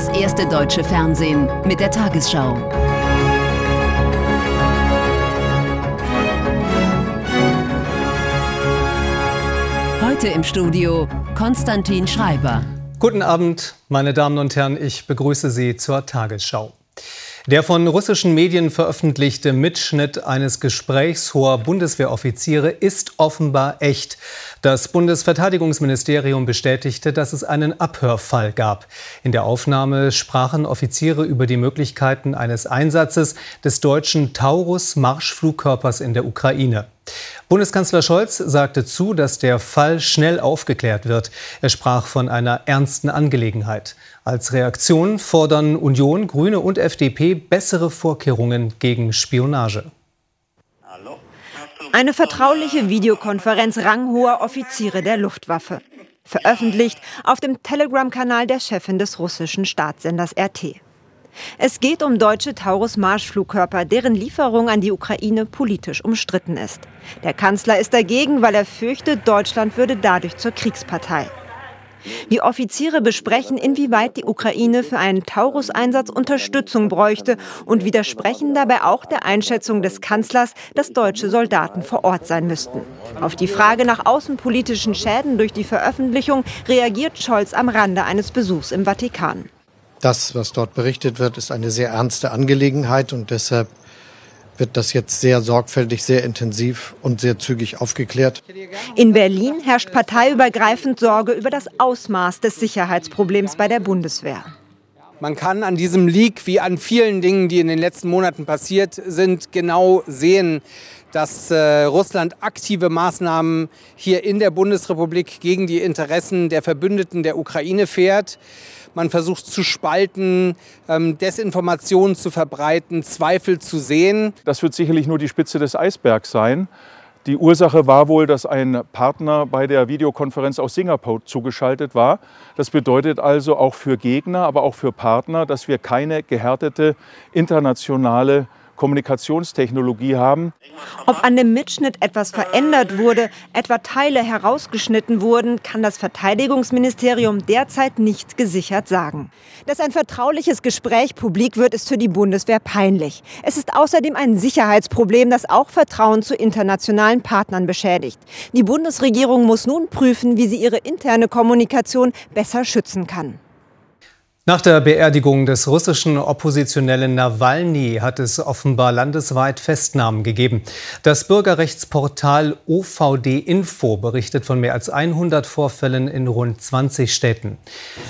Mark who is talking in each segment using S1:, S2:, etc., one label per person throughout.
S1: Das erste deutsche Fernsehen mit der Tagesschau. Heute im Studio Konstantin Schreiber.
S2: Guten Abend, meine Damen und Herren, ich begrüße Sie zur Tagesschau. Der von russischen Medien veröffentlichte Mitschnitt eines Gesprächs hoher Bundeswehroffiziere ist offenbar echt. Das Bundesverteidigungsministerium bestätigte, dass es einen Abhörfall gab. In der Aufnahme sprachen Offiziere über die Möglichkeiten eines Einsatzes des deutschen Taurus-Marschflugkörpers in der Ukraine. Bundeskanzler Scholz sagte zu, dass der Fall schnell aufgeklärt wird. Er sprach von einer ernsten Angelegenheit. Als Reaktion fordern Union, Grüne und FDP bessere Vorkehrungen gegen Spionage.
S3: Eine vertrauliche Videokonferenz ranghoher Offiziere der Luftwaffe. Veröffentlicht auf dem Telegram-Kanal der Chefin des russischen Staatssenders RT. Es geht um deutsche Taurus-Marschflugkörper, deren Lieferung an die Ukraine politisch umstritten ist. Der Kanzler ist dagegen, weil er fürchtet, Deutschland würde dadurch zur Kriegspartei. Die Offiziere besprechen, inwieweit die Ukraine für einen Taurus-Einsatz Unterstützung bräuchte und widersprechen dabei auch der Einschätzung des Kanzlers, dass deutsche Soldaten vor Ort sein müssten. Auf die Frage nach außenpolitischen Schäden durch die Veröffentlichung reagiert Scholz am Rande eines Besuchs im Vatikan.
S4: Das, was dort berichtet wird, ist eine sehr ernste Angelegenheit und deshalb wird das jetzt sehr sorgfältig, sehr intensiv und sehr zügig aufgeklärt.
S3: In Berlin herrscht parteiübergreifend Sorge über das Ausmaß des Sicherheitsproblems bei der Bundeswehr.
S5: Man kann an diesem Leak wie an vielen Dingen, die in den letzten Monaten passiert sind, genau sehen, dass äh, Russland aktive Maßnahmen hier in der Bundesrepublik gegen die Interessen der Verbündeten der Ukraine fährt. Man versucht zu spalten, ähm, Desinformationen zu verbreiten, Zweifel zu sehen.
S6: Das wird sicherlich nur die Spitze des Eisbergs sein. Die Ursache war wohl, dass ein Partner bei der Videokonferenz aus Singapur zugeschaltet war. Das bedeutet also auch für Gegner, aber auch für Partner, dass wir keine gehärtete internationale Kommunikationstechnologie haben.
S3: Ob an dem Mitschnitt etwas verändert wurde, etwa Teile herausgeschnitten wurden, kann das Verteidigungsministerium derzeit nicht gesichert sagen. Dass ein vertrauliches Gespräch publik wird, ist für die Bundeswehr peinlich. Es ist außerdem ein Sicherheitsproblem, das auch Vertrauen zu internationalen Partnern beschädigt. Die Bundesregierung muss nun prüfen, wie sie ihre interne Kommunikation besser schützen kann.
S2: Nach der Beerdigung des russischen Oppositionellen Nawalny hat es offenbar landesweit Festnahmen gegeben. Das Bürgerrechtsportal OVD Info berichtet von mehr als 100 Vorfällen in rund 20 Städten.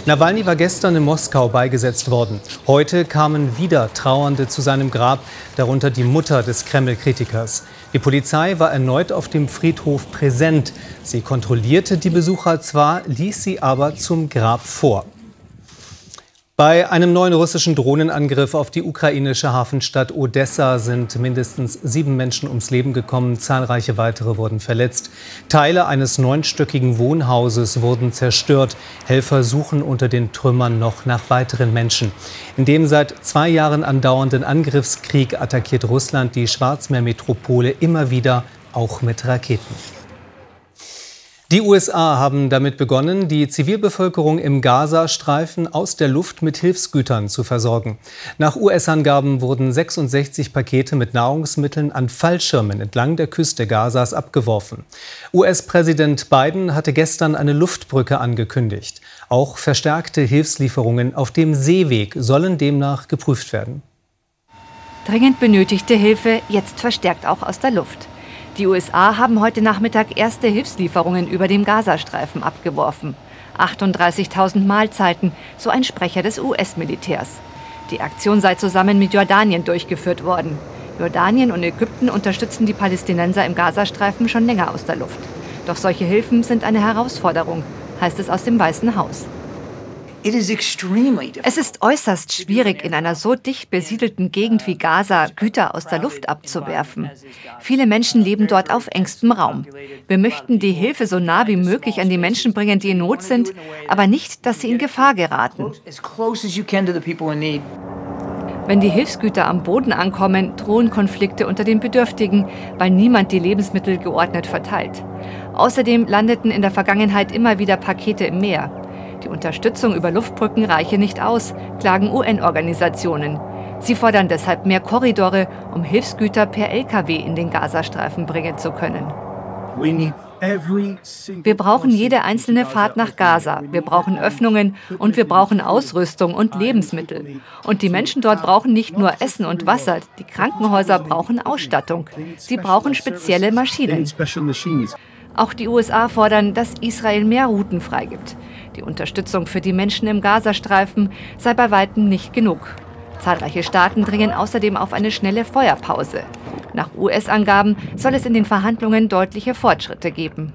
S2: Nawalny war gestern in Moskau beigesetzt worden. Heute kamen wieder Trauernde zu seinem Grab, darunter die Mutter des Kreml-Kritikers. Die Polizei war erneut auf dem Friedhof präsent. Sie kontrollierte die Besucher zwar, ließ sie aber zum Grab vor. Bei einem neuen russischen Drohnenangriff auf die ukrainische Hafenstadt Odessa sind mindestens sieben Menschen ums Leben gekommen. Zahlreiche weitere wurden verletzt. Teile eines neunstöckigen Wohnhauses wurden zerstört. Helfer suchen unter den Trümmern noch nach weiteren Menschen. In dem seit zwei Jahren andauernden Angriffskrieg attackiert Russland die Schwarzmeermetropole immer wieder, auch mit Raketen. Die USA haben damit begonnen, die Zivilbevölkerung im Gazastreifen aus der Luft mit Hilfsgütern zu versorgen. Nach US-Angaben wurden 66 Pakete mit Nahrungsmitteln an Fallschirmen entlang der Küste Gazas abgeworfen. US-Präsident Biden hatte gestern eine Luftbrücke angekündigt. Auch verstärkte Hilfslieferungen auf dem Seeweg sollen demnach geprüft werden.
S7: Dringend benötigte Hilfe jetzt verstärkt auch aus der Luft. Die USA haben heute Nachmittag erste Hilfslieferungen über dem Gazastreifen abgeworfen. 38.000 Mahlzeiten, so ein Sprecher des US-Militärs. Die Aktion sei zusammen mit Jordanien durchgeführt worden. Jordanien und Ägypten unterstützen die Palästinenser im Gazastreifen schon länger aus der Luft. Doch solche Hilfen sind eine Herausforderung, heißt es aus dem Weißen Haus. Es ist äußerst schwierig, in einer so dicht besiedelten Gegend wie Gaza Güter aus der Luft abzuwerfen. Viele Menschen leben dort auf engstem Raum. Wir möchten die Hilfe so nah wie möglich an die Menschen bringen, die in Not sind, aber nicht, dass sie in Gefahr geraten. Wenn die Hilfsgüter am Boden ankommen, drohen Konflikte unter den Bedürftigen, weil niemand die Lebensmittel geordnet verteilt. Außerdem landeten in der Vergangenheit immer wieder Pakete im Meer. Die Unterstützung über Luftbrücken reiche nicht aus, klagen UN-Organisationen. Sie fordern deshalb mehr Korridore, um Hilfsgüter per Lkw in den Gazastreifen bringen zu können. Wir brauchen jede einzelne Fahrt nach Gaza. Wir brauchen Öffnungen und wir brauchen Ausrüstung und Lebensmittel. Und die Menschen dort brauchen nicht nur Essen und Wasser. Die Krankenhäuser brauchen Ausstattung. Sie brauchen spezielle Maschinen. Auch die USA fordern, dass Israel mehr Routen freigibt. Die Unterstützung für die Menschen im Gazastreifen sei bei weitem nicht genug. Zahlreiche Staaten dringen außerdem auf eine schnelle Feuerpause. Nach US-Angaben soll es in den Verhandlungen deutliche Fortschritte geben.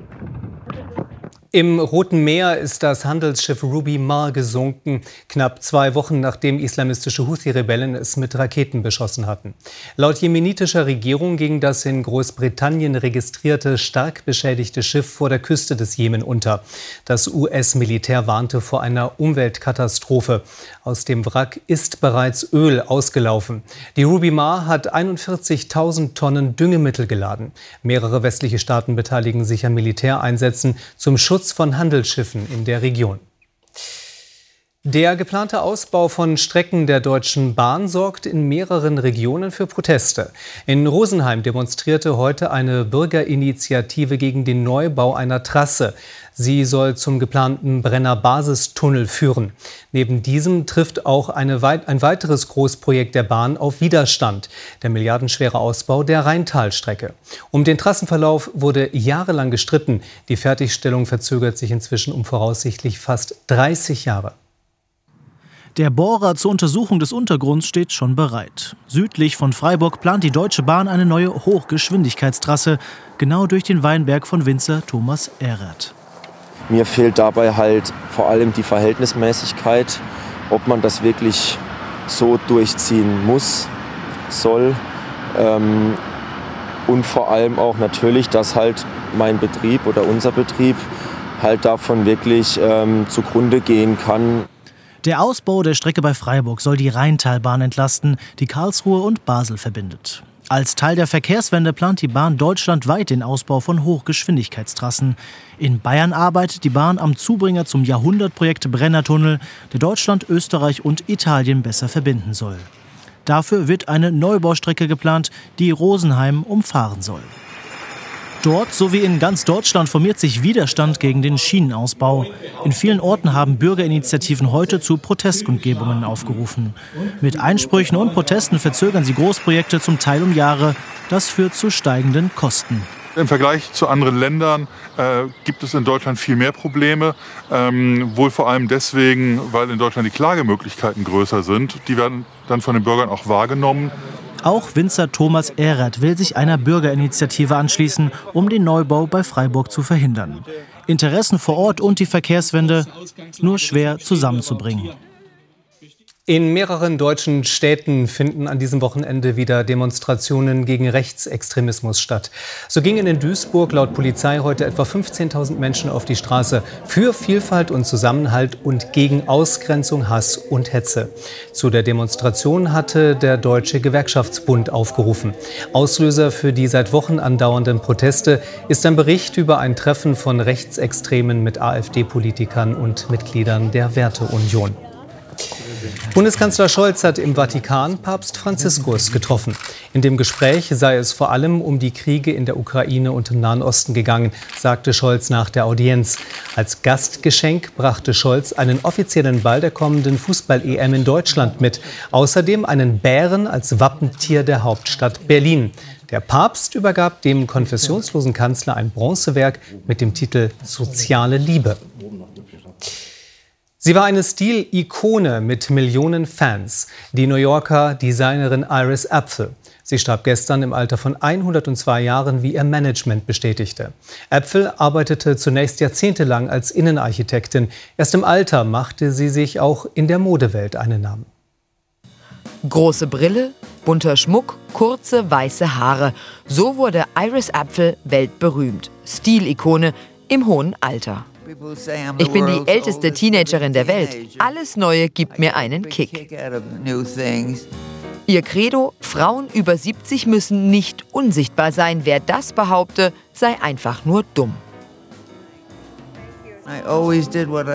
S2: Im Roten Meer ist das Handelsschiff Ruby Mar gesunken, knapp zwei Wochen nachdem islamistische Houthi-Rebellen es mit Raketen beschossen hatten. Laut jemenitischer Regierung ging das in Großbritannien registrierte, stark beschädigte Schiff vor der Küste des Jemen unter. Das US-Militär warnte vor einer Umweltkatastrophe. Aus dem Wrack ist bereits Öl ausgelaufen. Die Ruby Mar hat 41.000 Tonnen Düngemittel geladen. Mehrere westliche Staaten beteiligen sich an Militäreinsätzen zum Schutz Schutz von Handelsschiffen in der Region. Der geplante Ausbau von Strecken der Deutschen Bahn sorgt in mehreren Regionen für Proteste. In Rosenheim demonstrierte heute eine Bürgerinitiative gegen den Neubau einer Trasse. Sie soll zum geplanten Brenner Basistunnel führen. Neben diesem trifft auch eine, ein weiteres Großprojekt der Bahn auf Widerstand, der milliardenschwere Ausbau der Rheintalstrecke. Um den Trassenverlauf wurde jahrelang gestritten. Die Fertigstellung verzögert sich inzwischen um voraussichtlich fast 30 Jahre.
S8: Der Bohrer zur Untersuchung des Untergrunds steht schon bereit. Südlich von Freiburg plant die Deutsche Bahn eine neue Hochgeschwindigkeitstrasse, genau durch den Weinberg von Winzer Thomas Ehrert.
S9: Mir fehlt dabei halt vor allem die Verhältnismäßigkeit, ob man das wirklich so durchziehen muss, soll. Ähm, und vor allem auch natürlich, dass halt mein Betrieb oder unser Betrieb halt davon wirklich ähm, zugrunde gehen kann.
S8: Der Ausbau der Strecke bei Freiburg soll die Rheintalbahn entlasten, die Karlsruhe und Basel verbindet. Als Teil der Verkehrswende plant die Bahn deutschlandweit den Ausbau von Hochgeschwindigkeitstrassen. In Bayern arbeitet die Bahn am Zubringer zum Jahrhundertprojekt Brennertunnel, der Deutschland, Österreich und Italien besser verbinden soll. Dafür wird eine Neubaustrecke geplant, die Rosenheim umfahren soll. Dort sowie in ganz Deutschland formiert sich Widerstand gegen den Schienenausbau. In vielen Orten haben Bürgerinitiativen heute zu Protestkundgebungen aufgerufen. Mit Einsprüchen und Protesten verzögern sie Großprojekte zum Teil um Jahre. Das führt zu steigenden Kosten.
S10: Im Vergleich zu anderen Ländern äh, gibt es in Deutschland viel mehr Probleme. Ähm, wohl vor allem deswegen, weil in Deutschland die Klagemöglichkeiten größer sind. Die werden dann von den Bürgern auch wahrgenommen.
S8: Auch Winzer Thomas Ehrert will sich einer Bürgerinitiative anschließen, um den Neubau bei Freiburg zu verhindern. Interessen vor Ort und die Verkehrswende nur schwer zusammenzubringen.
S2: In mehreren deutschen Städten finden an diesem Wochenende wieder Demonstrationen gegen Rechtsextremismus statt. So gingen in Duisburg laut Polizei heute etwa 15.000 Menschen auf die Straße für Vielfalt und Zusammenhalt und gegen Ausgrenzung, Hass und Hetze. Zu der Demonstration hatte der Deutsche Gewerkschaftsbund aufgerufen. Auslöser für die seit Wochen andauernden Proteste ist ein Bericht über ein Treffen von Rechtsextremen mit AfD-Politikern und Mitgliedern der Werteunion. Bundeskanzler Scholz hat im Vatikan Papst Franziskus getroffen. In dem Gespräch sei es vor allem um die Kriege in der Ukraine und im Nahen Osten gegangen, sagte Scholz nach der Audienz. Als Gastgeschenk brachte Scholz einen offiziellen Ball der kommenden Fußball-EM in Deutschland mit. Außerdem einen Bären als Wappentier der Hauptstadt Berlin. Der Papst übergab dem konfessionslosen Kanzler ein Bronzewerk mit dem Titel Soziale Liebe. Sie war eine Stilikone mit Millionen Fans, die New Yorker Designerin Iris Apfel. Sie starb gestern im Alter von 102 Jahren, wie ihr Management bestätigte. Apfel arbeitete zunächst jahrzehntelang als Innenarchitektin. Erst im Alter machte sie sich auch in der Modewelt einen Namen.
S11: Große Brille, bunter Schmuck, kurze weiße Haare. So wurde Iris Apfel weltberühmt. Stilikone im hohen Alter. Ich bin die älteste Teenagerin der Welt. Alles Neue gibt mir einen Kick. Ihr Credo, Frauen über 70 müssen nicht unsichtbar sein. Wer das behaupte, sei einfach nur dumm.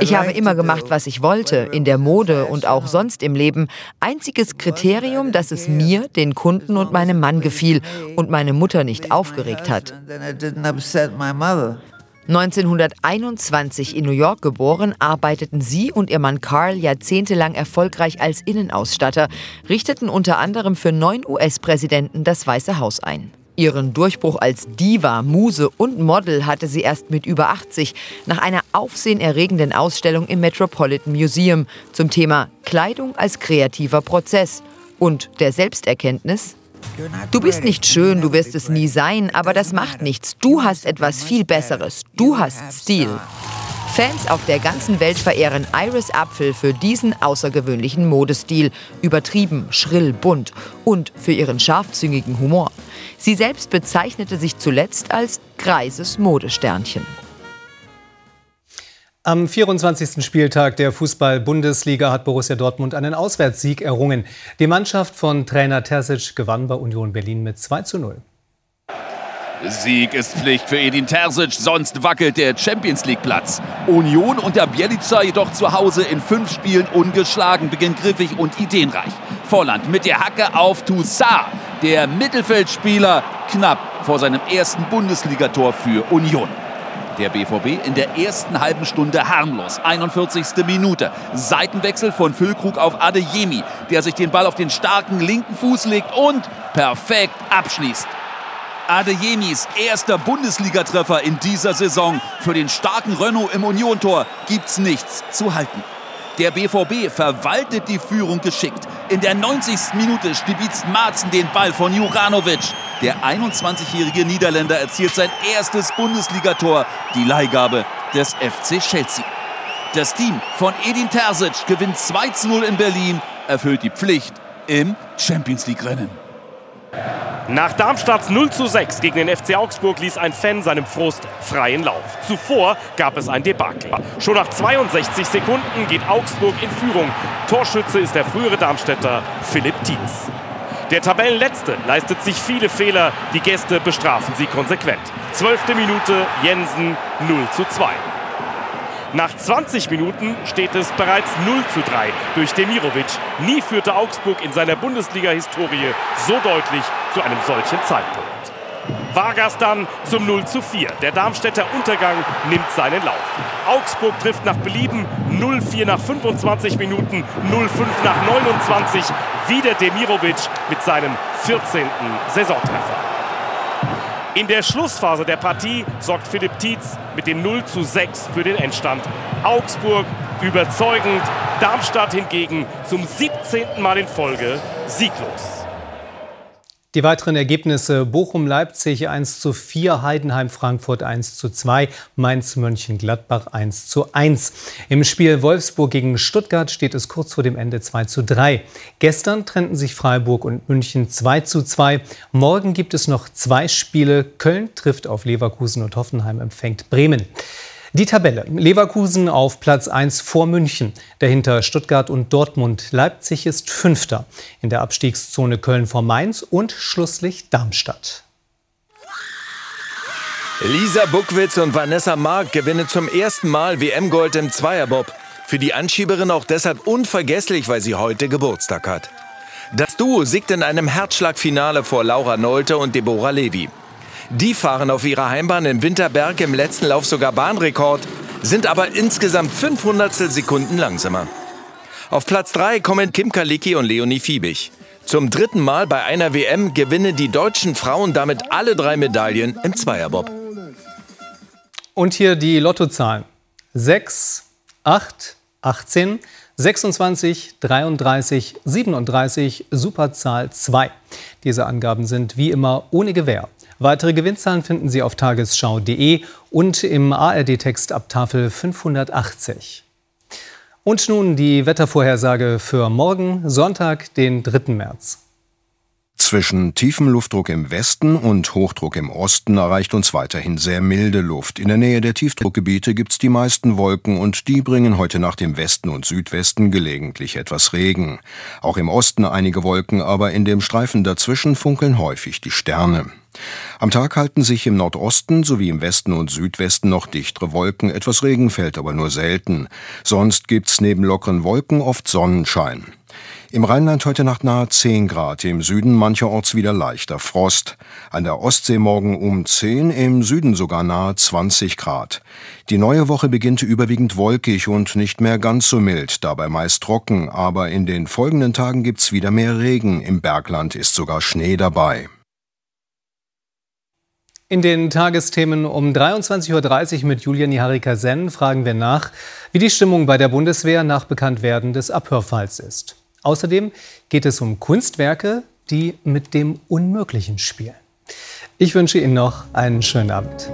S11: Ich habe immer gemacht, was ich wollte, in der Mode und auch sonst im Leben. Einziges Kriterium, dass es mir, den Kunden und meinem Mann gefiel und meine Mutter nicht aufgeregt hat. 1921 in New York geboren, arbeiteten sie und ihr Mann Carl jahrzehntelang erfolgreich als Innenausstatter, richteten unter anderem für neun US-Präsidenten das Weiße Haus ein. Ihren Durchbruch als Diva, Muse und Model hatte sie erst mit über 80 nach einer aufsehenerregenden Ausstellung im Metropolitan Museum zum Thema Kleidung als kreativer Prozess und der Selbsterkenntnis, Du bist nicht schön, du wirst es nie sein, aber das macht nichts. Du hast etwas viel Besseres. Du hast Stil. Fans auf der ganzen Welt verehren Iris Apfel für diesen außergewöhnlichen Modestil, übertrieben, schrill, bunt und für ihren scharfzüngigen Humor. Sie selbst bezeichnete sich zuletzt als greises Modesternchen.
S2: Am 24. Spieltag der Fußball-Bundesliga hat Borussia Dortmund einen Auswärtssieg errungen. Die Mannschaft von Trainer Terzic gewann bei Union Berlin mit 2 zu 0.
S12: Sieg ist Pflicht für Edin Terzic, sonst wackelt der Champions League Platz. Union unter Bielica jedoch zu Hause in fünf Spielen ungeschlagen, beginnt griffig und ideenreich. Volland mit der Hacke auf Toussaint, der Mittelfeldspieler knapp vor seinem ersten Bundesligator für Union. Der BVB in der ersten halben Stunde harmlos. 41. Minute. Seitenwechsel von Füllkrug auf Adeyemi, der sich den Ball auf den starken linken Fuß legt und perfekt abschließt. Adeyemis erster Bundesligatreffer in dieser Saison. Für den starken Renault im Uniontor gibt's nichts zu halten. Der BVB verwaltet die Führung geschickt. In der 90. Minute stibitzt Marzen den Ball von Juranovic. Der 21-jährige Niederländer erzielt sein erstes Bundesligator, die Leihgabe des FC Chelsea. Das Team von Edin Terzic gewinnt 2 0 in Berlin, erfüllt die Pflicht im Champions League-Rennen.
S13: Nach Darmstadts 0 zu 6 gegen den FC Augsburg ließ ein Fan seinem Frust freien Lauf. Zuvor gab es ein Debakel. Schon nach 62 Sekunden geht Augsburg in Führung. Torschütze ist der frühere Darmstädter Philipp Tietz. Der Tabellenletzte leistet sich viele Fehler. Die Gäste bestrafen sie konsequent. Zwölfte Minute Jensen 0 zu 2. Nach 20 Minuten steht es bereits 0 zu 3 durch Demirovic. Nie führte Augsburg in seiner Bundesliga-Historie so deutlich zu einem solchen Zeitpunkt. Vargas dann zum 0 zu 4. Der Darmstädter Untergang nimmt seinen Lauf. Augsburg trifft nach Belieben 0-4 nach 25 Minuten, 0-5 nach 29. Wieder Demirovic mit seinem 14. Saisontreffer. In der Schlussphase der Partie sorgt Philipp Tietz mit dem 0 zu 6 für den Endstand. Augsburg überzeugend, Darmstadt hingegen zum 17. Mal in Folge sieglos.
S2: Die weiteren Ergebnisse Bochum-Leipzig 1 zu 4, Heidenheim-Frankfurt 1 zu 2, Mainz-Mönchengladbach 1 zu 1. Im Spiel Wolfsburg gegen Stuttgart steht es kurz vor dem Ende 2 zu 3. Gestern trennten sich Freiburg und München 2 zu 2. Morgen gibt es noch zwei Spiele. Köln trifft auf Leverkusen und Hoffenheim empfängt Bremen. Die Tabelle. Leverkusen auf Platz 1 vor München. Dahinter Stuttgart und Dortmund. Leipzig ist Fünfter. In der Abstiegszone Köln vor Mainz und Schlusslicht Darmstadt.
S14: Lisa Buckwitz und Vanessa Mark gewinnen zum ersten Mal WM-Gold im Zweierbob. Für die Anschieberin auch deshalb unvergesslich, weil sie heute Geburtstag hat. Das Duo siegt in einem Herzschlagfinale vor Laura Nolte und Deborah Levy. Die fahren auf ihrer Heimbahn in Winterberg im letzten Lauf sogar Bahnrekord, sind aber insgesamt 500 Sekunden langsamer. Auf Platz 3 kommen Kim Kalicki und Leonie Fiebig. Zum dritten Mal bei einer WM gewinnen die deutschen Frauen damit alle drei Medaillen im Zweierbob.
S2: Und hier die Lottozahlen. 6, 8, 18, 26, 33, 37, Superzahl 2. Diese Angaben sind wie immer ohne Gewähr. Weitere Gewinnzahlen finden Sie auf tagesschau.de und im ARD-Text ab Tafel 580. Und nun die Wettervorhersage für morgen, Sonntag, den 3. März.
S15: Zwischen tiefem Luftdruck im Westen und Hochdruck im Osten erreicht uns weiterhin sehr milde Luft. In der Nähe der Tiefdruckgebiete gibt's die meisten Wolken und die bringen heute nach dem Westen und Südwesten gelegentlich etwas Regen. Auch im Osten einige Wolken, aber in dem Streifen dazwischen funkeln häufig die Sterne. Am Tag halten sich im Nordosten sowie im Westen und Südwesten noch dichtere Wolken, etwas Regen fällt aber nur selten. Sonst gibt's neben lockeren Wolken oft Sonnenschein. Im Rheinland heute Nacht nahe 10 Grad, im Süden mancherorts wieder leichter Frost. An der Ostsee morgen um 10, im Süden sogar nahe 20 Grad. Die neue Woche beginnt überwiegend wolkig und nicht mehr ganz so mild, dabei meist trocken, aber in den folgenden Tagen gibt's wieder mehr Regen, im Bergland ist sogar Schnee dabei.
S2: In den Tagesthemen um 23.30 Uhr mit Julian Niharika-Sen fragen wir nach, wie die Stimmung bei der Bundeswehr nach Bekanntwerden des Abhörfalls ist. Außerdem geht es um Kunstwerke, die mit dem Unmöglichen spielen. Ich wünsche Ihnen noch einen schönen Abend.